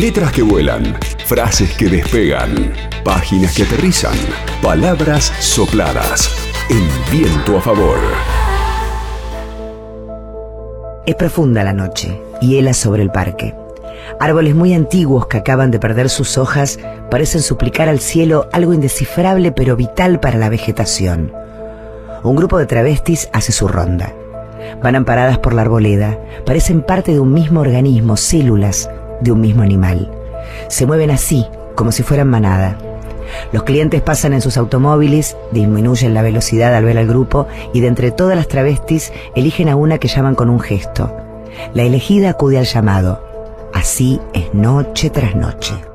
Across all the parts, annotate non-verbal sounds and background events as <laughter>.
Letras que vuelan, frases que despegan, páginas que aterrizan, palabras sopladas. El viento a favor. Es profunda la noche, hiela sobre el parque. Árboles muy antiguos que acaban de perder sus hojas parecen suplicar al cielo algo indescifrable pero vital para la vegetación. Un grupo de travestis hace su ronda. Van amparadas por la arboleda, parecen parte de un mismo organismo, células de un mismo animal. Se mueven así, como si fueran manada. Los clientes pasan en sus automóviles, disminuyen la velocidad al ver al grupo y de entre todas las travestis eligen a una que llaman con un gesto. La elegida acude al llamado. Así es noche tras noche.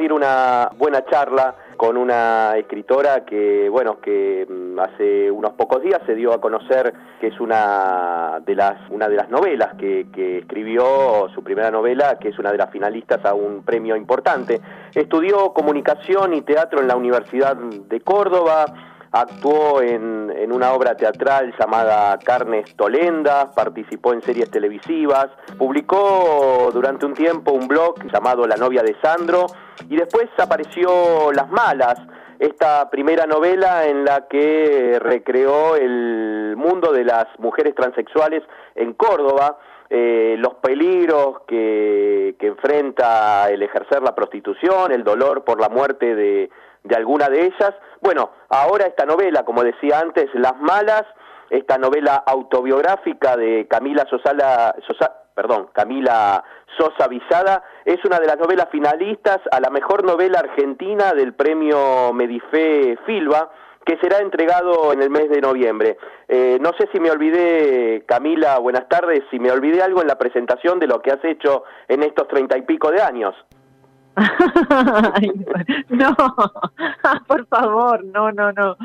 Compartir una buena charla con una escritora que, bueno, que mm, hace unos pocos días se dio a conocer que es una de las, una de las novelas que, que escribió, su primera novela, que es una de las finalistas a un premio importante. Estudió comunicación y teatro en la Universidad de Córdoba, actuó en, en, una obra teatral llamada Carnes Tolendas, participó en series televisivas, publicó durante un tiempo un blog llamado La novia de Sandro y después apareció Las Malas, esta primera novela en la que recreó el mundo de las mujeres transexuales en Córdoba, eh, los peligros que, que enfrenta el ejercer la prostitución, el dolor por la muerte de de alguna de ellas. Bueno, ahora esta novela, como decía antes, Las Malas, esta novela autobiográfica de Camila Sosala, Sosa, perdón, Camila Sosa Visada, es una de las novelas finalistas a la mejor novela argentina del premio Medife Filba, que será entregado en el mes de noviembre. Eh, no sé si me olvidé, Camila, buenas tardes, si me olvidé algo en la presentación de lo que has hecho en estos treinta y pico de años. <laughs> no, <laughs> por favor, no, no, no.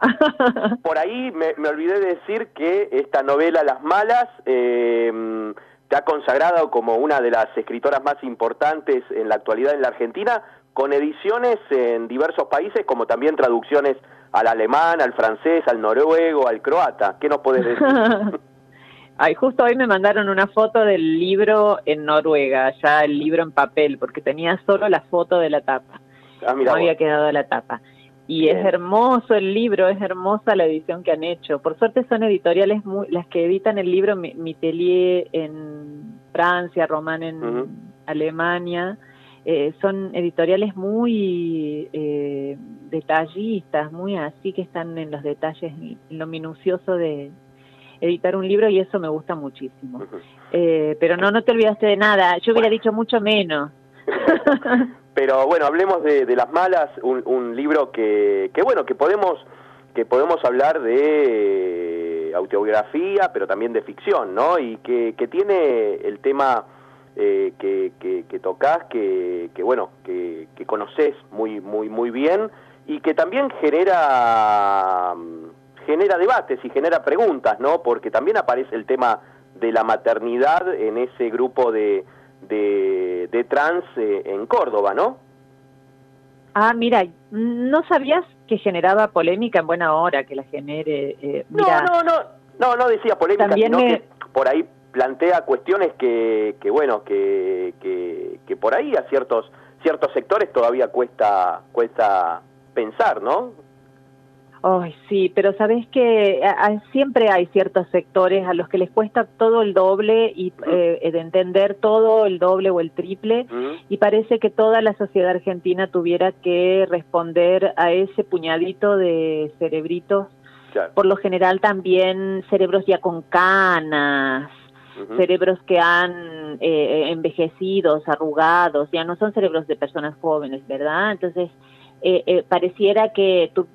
<laughs> por ahí me, me, olvidé de decir que esta novela Las Malas eh, te ha consagrado como una de las escritoras más importantes en la actualidad en la Argentina, con ediciones en diversos países, como también traducciones al alemán, al francés, al noruego, al croata. ¿Qué nos puedes decir? Ay, justo hoy me mandaron una foto del libro en Noruega, ya el libro en papel, porque tenía solo la foto de la tapa. Ah, no había quedado la tapa. Y es hermoso el libro, es hermosa la edición que han hecho. Por suerte son editoriales muy, las que editan el libro Mitelier en Francia, Román en Alemania. Eh, son editoriales muy eh, detallistas, muy así que están en los detalles, en lo minucioso de, editar un libro y eso me gusta muchísimo. Eh, pero no, no te olvidaste de nada. Yo hubiera dicho mucho menos. <laughs> pero bueno, hablemos de, de las malas, un, un libro que, que bueno, que podemos que podemos hablar de autobiografía, pero también de ficción, ¿no? Y que, que tiene el tema eh, que, que, que, tocas, que, que bueno, que, que conoces muy, muy, muy bien y que también genera genera debates y genera preguntas, ¿no? Porque también aparece el tema de la maternidad en ese grupo de, de, trans eh, en Córdoba, ¿no? Ah, mira, no sabías que generaba polémica en buena hora, que la genere. Eh, no, no, no, no, no decía polémica, sino que por ahí plantea cuestiones que, que bueno, que, que, que por ahí a ciertos ciertos sectores todavía cuesta cuesta pensar, ¿no? Ay, sí, pero sabes que siempre hay ciertos sectores a los que les cuesta todo el doble y eh, de entender todo el doble o el triple y parece que toda la sociedad argentina tuviera que responder a ese puñadito de cerebritos, por lo general también cerebros ya con canas, cerebros que han eh, envejecidos, arrugados, ya no son cerebros de personas jóvenes, ¿verdad? Entonces, eh, eh pareciera que tú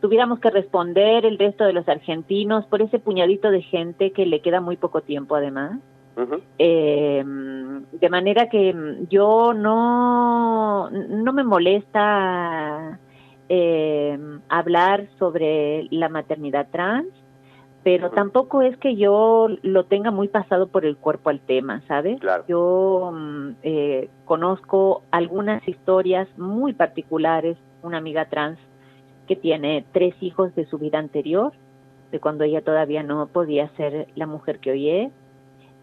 tuviéramos que responder el resto de los argentinos por ese puñadito de gente que le queda muy poco tiempo además. eh, de manera que yo no, no me molesta eh, hablar sobre la maternidad trans, pero tampoco es que yo lo tenga muy pasado por el cuerpo al tema, ¿sabes? Yo mm, eh, conozco algunas historias muy particulares, una amiga trans que tiene tres hijos de su vida anterior de cuando ella todavía no podía ser la mujer que hoy es,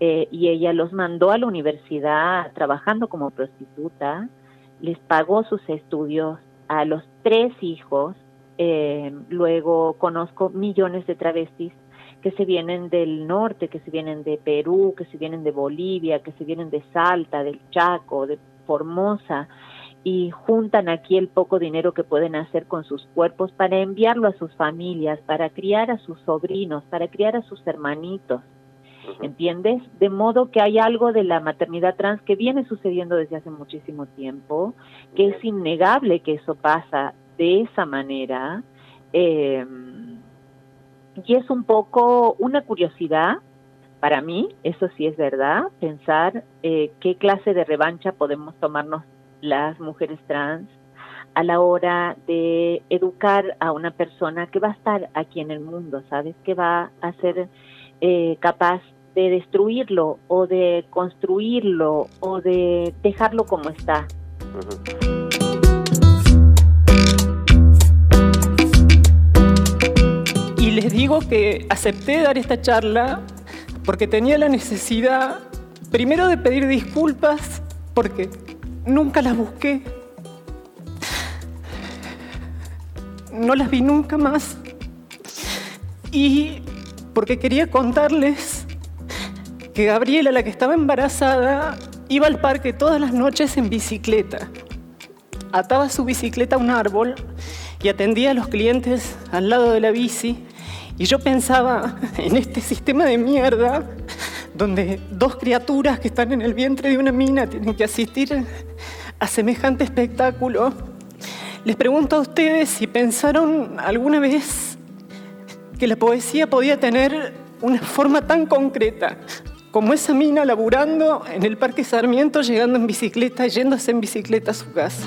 eh, y ella los mandó a la universidad trabajando como prostituta, les pagó sus estudios a los tres hijos, eh, luego conozco millones de travestis que se vienen del norte, que se vienen de Perú, que se vienen de Bolivia, que se vienen de Salta, del Chaco, de Formosa, y juntan aquí el poco dinero que pueden hacer con sus cuerpos para enviarlo a sus familias, para criar a sus sobrinos, para criar a sus hermanitos. ¿Entiendes? De modo que hay algo de la maternidad trans que viene sucediendo desde hace muchísimo tiempo, que es innegable que eso pasa de esa manera. Eh, y es un poco una curiosidad para mí, eso sí es verdad, pensar eh, qué clase de revancha podemos tomarnos las mujeres trans a la hora de educar a una persona que va a estar aquí en el mundo, ¿sabes? Que va a ser eh, capaz de destruirlo o de construirlo o de dejarlo como está. Y les digo que acepté dar esta charla porque tenía la necesidad, primero de pedir disculpas, porque nunca las busqué. No las vi nunca más. Y porque quería contarles que Gabriela, la que estaba embarazada, iba al parque todas las noches en bicicleta. Ataba su bicicleta a un árbol y atendía a los clientes al lado de la bici y yo pensaba en este sistema de mierda donde dos criaturas que están en el vientre de una mina tienen que asistir a semejante espectáculo. Les pregunto a ustedes si pensaron alguna vez que la poesía podía tener una forma tan concreta como esa mina laburando en el Parque Sarmiento, llegando en bicicleta, yéndose en bicicleta a su casa.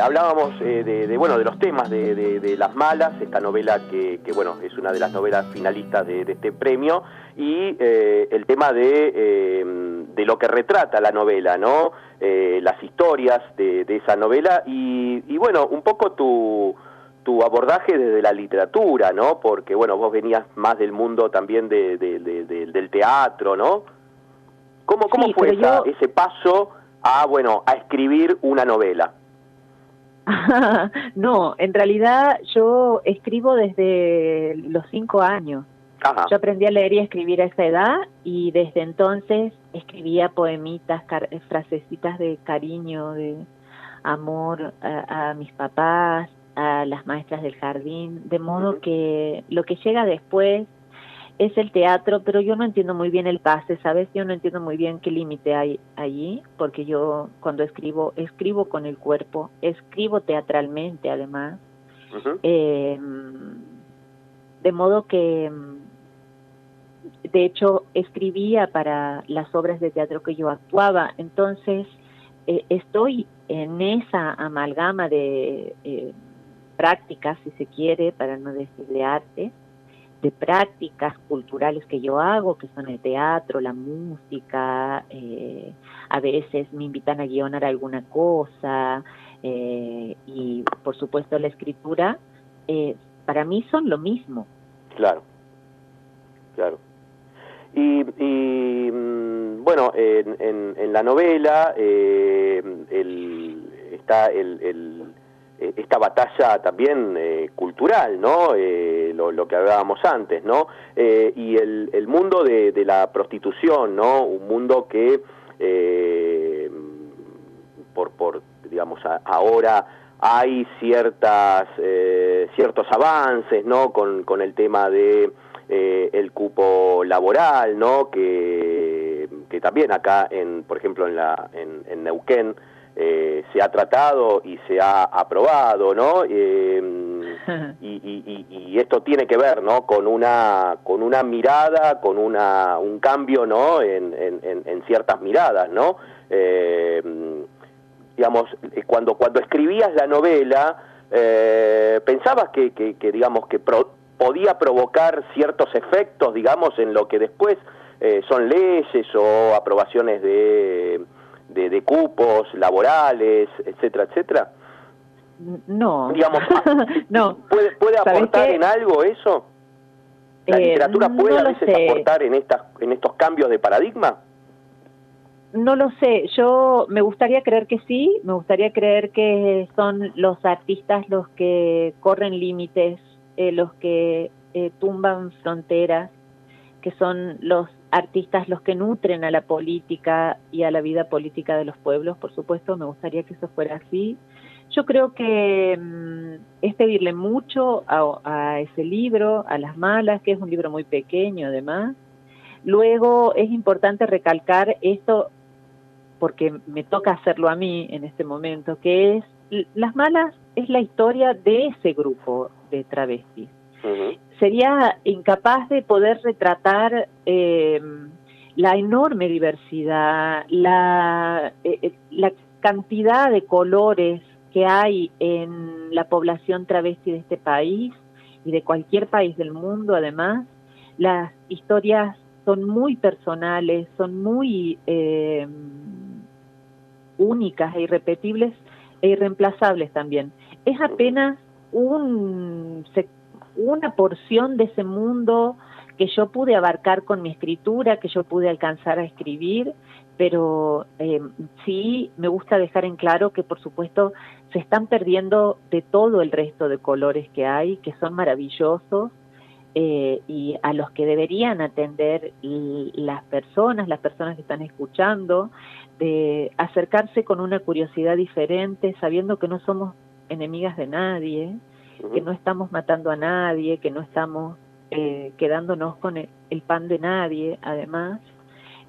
Hablábamos eh, de, bueno, de los temas de, Las Malas, esta novela que, bueno, es una de las novelas finalistas de, este premio, y eh, el tema eh, de, lo que retrata la novela, ¿no? las historias de, esa novela y, bueno, un poco tu, tu abordaje desde la literatura, ¿no? Porque, bueno, vos venías más del mundo también del teatro, ¿no? ¿Cómo, cómo fue ese paso a, bueno, a escribir una novela? <laughs> no, en realidad yo escribo desde los cinco años. Yo aprendí a leer y a escribir a esa edad y desde entonces escribía poemitas, frasecitas de cariño, de amor a, mis papás, a las maestras del jardín, de modo que lo que llega después es el teatro, pero yo no entiendo muy bien el pase, ¿sabes? Yo no entiendo muy bien qué límite hay allí, porque yo cuando escribo, escribo con el cuerpo, escribo teatralmente además. Eh, de modo que, de hecho, escribía para las obras de teatro que yo actuaba, entonces eh, estoy en esa amalgama de eh, prácticas, si se quiere, para no decir de arte, de prácticas culturales que yo hago, que son el teatro, la música, eh, a veces me invitan a guionar alguna cosa eh, y por supuesto la escritura, eh, para mí son lo mismo. Claro, claro. Y, mm, bueno, en, en, la novela el, está el eh, esta batalla también cultural, ¿no? Eh, lo, que hablábamos antes, ¿no? y el, el mundo de, la prostitución, ¿no? Un mundo que por, por, digamos, ahora hay ciertas, ciertos avances, ¿no? Con, el tema de el cupo laboral, ¿no? Que, que también acá, en, por ejemplo, en, la, en, en Neuquén, eh, se ha tratado y se ha aprobado, ¿no? <laughs> Eh, y, esto tiene que ver, ¿no? Con una con una mirada, con una un cambio, ¿no? En, ciertas miradas, ¿no? Eh, digamos, cuando cuando escribías la novela, pensabas que, que, digamos que podía provocar ciertos efectos, digamos, en lo que después son leyes o aprobaciones de de, cupos laborales, etcétera, etcétera? No. Digamos, <laughs> no. ¿Puede, puede aportar en algo eso? ¿La eh, literatura puede a veces aportar en, estas, en estos cambios de paradigma? No lo sé, yo me gustaría creer que sí, me gustaría creer que son los artistas los que corren límites, eh, los que eh, tumban fronteras, que son los artistas los que nutren a la política y a la vida política de los pueblos, por supuesto, me gustaría que eso fuera así. Yo creo que mm, es pedirle mucho a, ese libro, a Las Malas, que es un libro muy pequeño además. Luego es importante recalcar esto, porque me toca hacerlo a mí en este momento, que es Las Malas es la historia de ese grupo de travestis. Sería incapaz de poder retratar eh, la enorme diversidad, la, eh, eh, la cantidad de colores que hay en la población travesti de este país y de cualquier país del mundo, además, las historias son muy personales, son muy eh, únicas e irrepetibles e irreemplazables también. Es apenas un, una porción de ese mundo que yo pude abarcar con mi escritura, que yo pude alcanzar a escribir, pero eh, sí me gusta dejar en claro que por supuesto se están perdiendo de todo el resto de colores que hay, que son maravillosos, eh, y a los que deberían atender las personas, las personas que están escuchando, de acercarse con una curiosidad diferente, sabiendo que no somos enemigas de nadie, que no estamos matando a nadie, que no estamos eh, quedándonos con el, pan de nadie, además,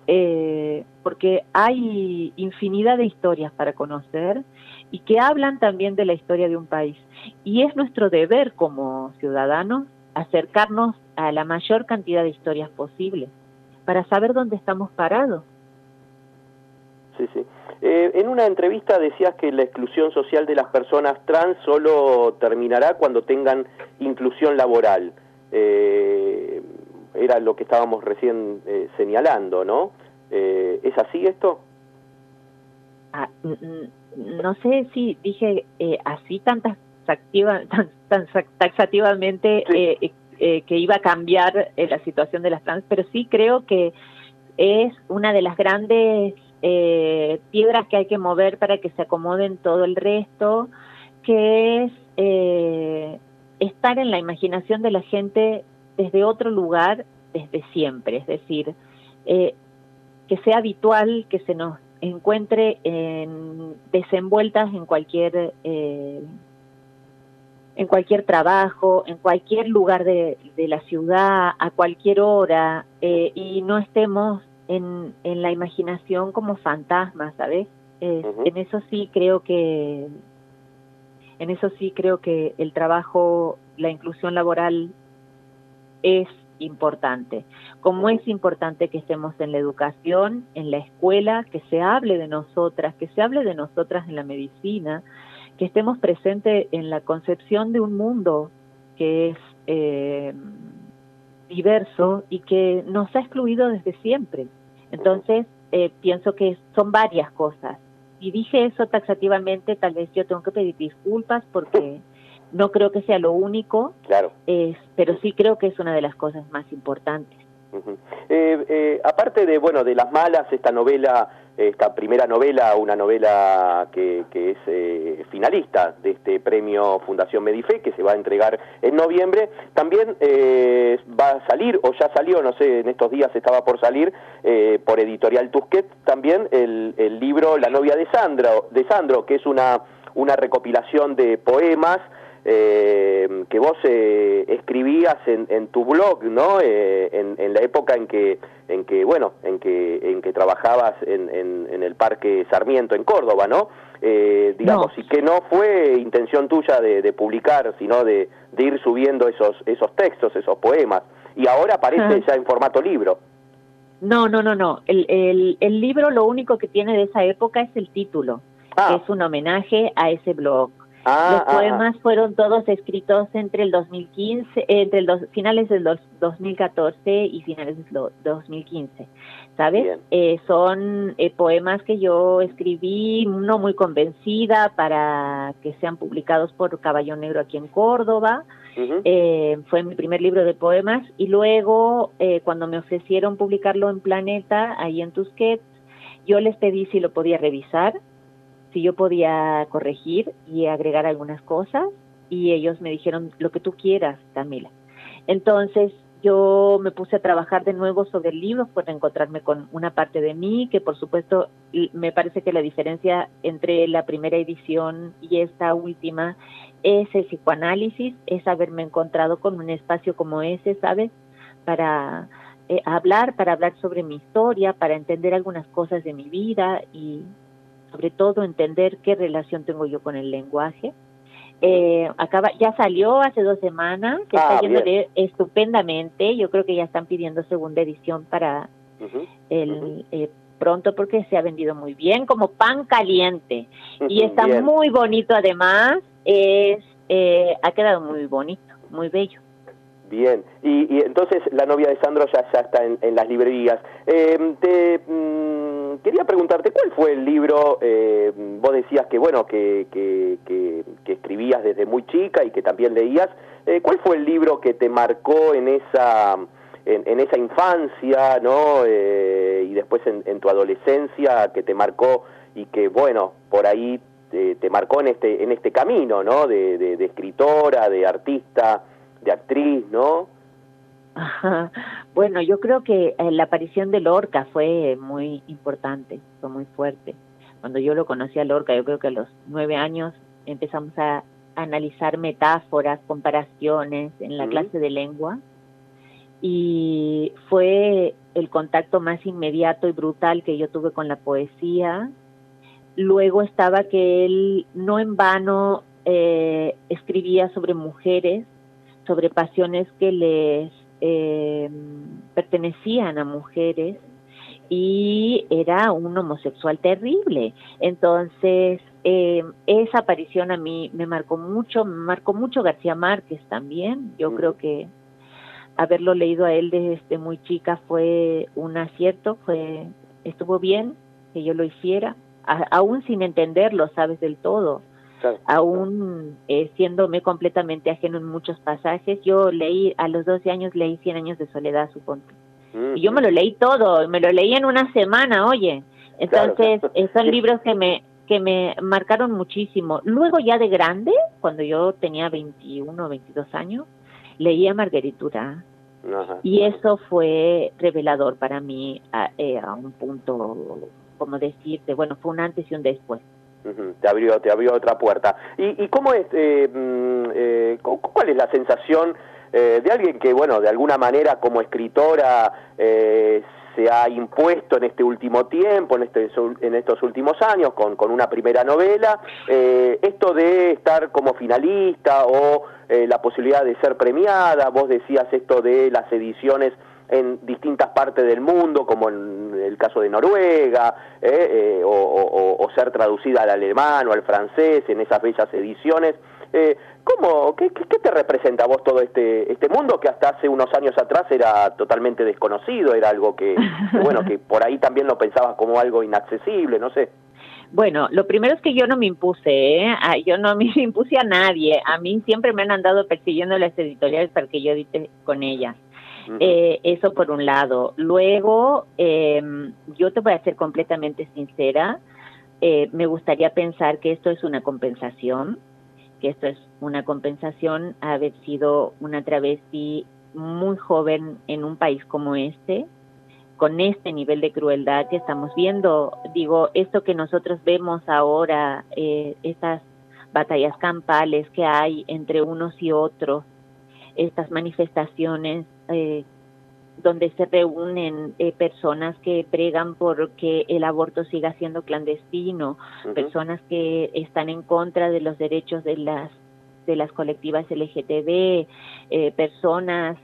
eh, porque hay infinidad de historias para conocer y que hablan también de la historia de un país. Y es nuestro deber como ciudadanos acercarnos a la mayor cantidad de historias posibles para saber dónde estamos parados. Sí, sí. Eh, en una entrevista decías que la exclusión social de las personas trans solo terminará cuando tengan inclusión laboral. Eh, era lo que estábamos recién eh, señalando, ¿no? ¿Es así esto? Ah, no sé si dije así tantas tan, taxativamente que iba a cambiar la situación de las trans, pero sí creo que es una de las grandes eh, piedras que hay que mover para que se acomoden todo el resto, que es eh, estar en la imaginación de la gente desde otro lugar, desde siempre, es decir, eh, que sea habitual que se nos encuentre en, desenvueltas en cualquier eh, en cualquier trabajo, en cualquier lugar de, la ciudad, a cualquier hora, eh, y no estemos en, en la imaginación como fantasmas, ¿sabes? En eso sí creo que en eso sí creo que el trabajo, la inclusión laboral es importante. Como es importante que estemos en la educación, en la escuela, que se hable de nosotras, que se hable de nosotras en la medicina, que estemos presentes en la concepción de un mundo que es eh, diverso y que nos ha excluido desde siempre. Entonces, eh, pienso que son varias cosas. Y dije eso taxativamente, tal vez yo tengo que pedir disculpas porque no creo que sea lo único, claro. pero sí creo que es una de las cosas más importantes. Eh, eh, aparte de bueno de las malas, esta novela, esta primera novela, una novela que, que es eh, finalista de este premio Fundación Medife, que se va a entregar en noviembre, también va a salir, o ya salió, no sé, en estos días estaba por salir, por Editorial Tusquet, también el, el libro La novia de Sandro, de Sandro, que es una, una recopilación de poemas, eh, que vos eh, escribías en, en, tu blog, ¿no? Eh, en, en, la época en que, en que bueno, en que, en que trabajabas en, en, el Parque Sarmiento, en Córdoba, ¿no? Eh, digamos, y que no fue intención tuya de, de publicar, sino de, de, ir subiendo esos, esos textos, esos poemas. Y ahora aparece ya en formato libro. No, no, no, no. El, el, el libro lo único que tiene de esa época es el título, ah. que es un homenaje a ese blog Ah, los ah, ah. poemas fueron todos escritos entre el 2015, eh, entre los finales del 2014 y finales del 2015, ¿sabes? Eh, son eh, poemas que yo escribí, no muy convencida para que sean publicados por Caballo Negro aquí en Córdoba. fue mi primer libro de poemas y luego cuando me ofrecieron publicarlo en Planeta, ahí en Tusquets, yo les pedí si lo podía revisar si yo podía corregir y agregar algunas cosas y ellos me dijeron lo que tú quieras, Camila. Entonces yo me puse a trabajar de nuevo sobre el libro para encontrarme con una parte de mí que por supuesto me parece que la diferencia entre la primera edición y esta última es el psicoanálisis, es haberme encontrado con un espacio como ese, ¿sabes? Para eh, hablar, para hablar sobre mi historia, para entender algunas cosas de mi vida y sobre todo entender qué relación tengo yo con el lenguaje. Eh, acaba, ya salió hace dos semanas, que está ah, yendo estupendamente. Yo creo que ya están pidiendo segunda edición para el eh, pronto porque se ha vendido muy bien, como pan caliente. y está muy bonito además, es eh, ha quedado muy bonito, muy bello. Bien, y, entonces la novia de Sandro ya, ya está en, las librerías. te, mm, quería preguntarte, ¿cuál fue el libro, eh, vos decías que, bueno, que, que, escribías desde muy chica y que también leías, eh, ¿cuál fue el libro que te marcó en esa, en, esa infancia, ¿no? Eh, y después en, tu adolescencia, que te marcó y que, bueno, por ahí te, marcó en este, en este camino, ¿no? De escritora, de artista, de actriz, ¿no? Bueno, yo creo que eh, la aparición de Lorca fue muy importante, fue muy fuerte. Cuando yo lo conocí a Lorca, yo creo que a los nueve años empezamos a analizar metáforas, comparaciones en la clase de lengua y fue el contacto más inmediato y brutal que yo tuve con la poesía. Luego estaba que él no en vano eh, escribía sobre mujeres, sobre pasiones que les eh, pertenecían a mujeres y era un homosexual terrible. Entonces, eh, esa aparición a mí me marcó mucho, me marcó mucho García Márquez también. Yo mm. creo que haberlo leído a él desde muy chica fue un acierto, fue estuvo bien que yo lo hiciera, aún sin entenderlo, sabes del todo aún eh, siéndome completamente ajeno en muchos pasajes. Yo leí, a los 12 años leí Cien años de soledad, supongo. Y yo me lo leí todo, me lo leí en una semana, oye. Entonces, eh, <laughs> son libros que me que me marcaron muchísimo. Luego ya de grande, cuando yo tenía 21 o 22 años, leí a Margaritura. y eso fue revelador para mí a, eh, a un punto, como decirte, bueno, fue un antes y un después. Te abrió, te abrió otra puerta. ¿Y, y cómo es, eh, mm, eh, cuál es la sensación eh, de alguien que, bueno, de alguna manera como escritora se ha impuesto en este último tiempo, en, este, en estos últimos años, con, con una primera novela, esto de estar como finalista o la posibilidad de ser premiada, vos decías esto de las ediciones en distintas partes del mundo, como en el caso de Noruega, eh, eh, o, ser traducida al alemán o al francés en esas bellas ediciones. Eh, ¿cómo, qué, qué, te representa a vos todo este, este mundo que hasta hace unos años atrás era totalmente desconocido, era algo que, bueno, que por ahí también lo pensabas como algo inaccesible, no sé? Bueno, lo primero es que yo no me impuse, ¿eh? yo no me impuse a nadie. A mí siempre me han andado persiguiendo las editoriales para que yo edite con ellas. Eh, eso por un lado. Luego, em, yo te voy a ser completamente sincera, eh, me gustaría pensar que esto es una compensación, que esto es una compensación haber sido una travesti muy joven en un país como este, con este nivel de crueldad que estamos viendo. Digo, esto que nosotros vemos ahora, eh, estas batallas campales que hay entre unos y otros, estas manifestaciones eh, donde se reúnen eh, personas que pregan por que el aborto siga siendo clandestino, personas que están en contra de los derechos de las de las colectivas LGTB, eh, personas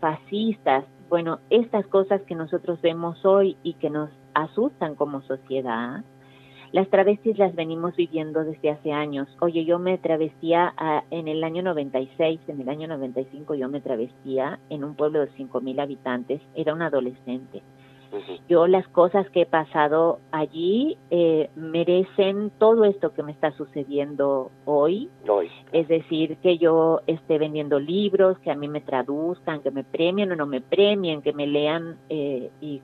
fascistas. Bueno, estas cosas que nosotros vemos hoy y que nos asustan como sociedad, Las travestis las venimos viviendo desde hace años. Oye, yo me travestía en el año 96, en el año 95 yo me travestía en un pueblo de 5.000 habitantes, era un adolescente. Yo las cosas que he pasado allí eh, merecen todo esto que me está sucediendo hoy. Es decir, que yo esté vendiendo libros, que a mí me traduzcan, que me premien o no me premien, que me lean eh, y,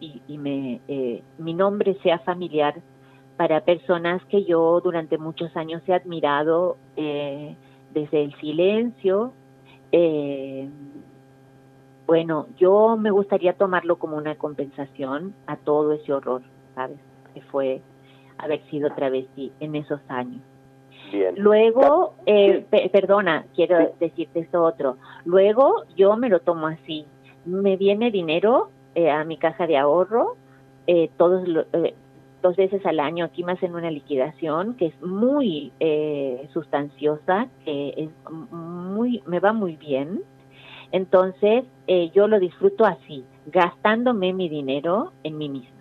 y, me, eh, mi nombre sea familiar para personas que yo durante muchos años he admirado desde el silencio. Eh, bueno, yo me gustaría tomarlo como una compensación a todo ese horror, ¿sabes? Que fue haber sido travesti en esos años. Bien. Luego, eh, perdona, quiero decirte esto otro. Luego yo me lo tomo así. Me viene dinero eh, a mi caja de ahorro eh, todos eh, dos veces al año. Aquí me hacen una liquidación que es muy sustanciosa, que es muy, me va muy bien. Entonces, eh, yo lo disfruto así, gastándome mi dinero en mí misma.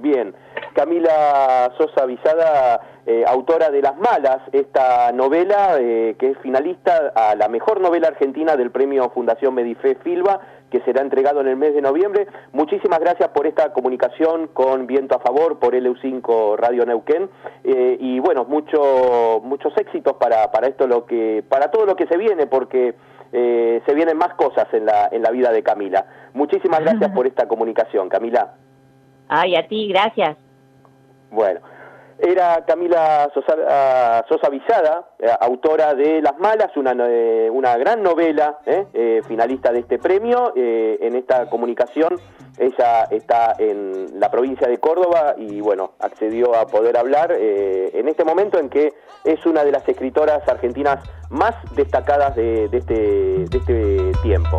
Bien, Camila Sosa Visada, eh, autora de Las Malas, esta novela eh, que es finalista a la mejor novela argentina del premio Fundación Medife Filba, que será entregado en el mes de noviembre. Muchísimas gracias por esta comunicación con Viento a Favor, por LU5 Radio Neuquén, y bueno, mucho, muchos éxitos para, para esto lo que, para todo lo que se viene, porque eh, se vienen más cosas en la, en la vida de Camila. Muchísimas gracias <laughs> por esta comunicación, Camila. Ay, a ti, gracias. Bueno, era Camila Sosa, ah, Sosa Villada, eh, autora de Las Malas, una, eh, una gran novela, finalista de este premio. en esta comunicación ella está en la provincia de Córdoba y bueno, accedió a poder hablar en este momento en que es una de las escritoras argentinas más destacadas de, este, de este tiempo.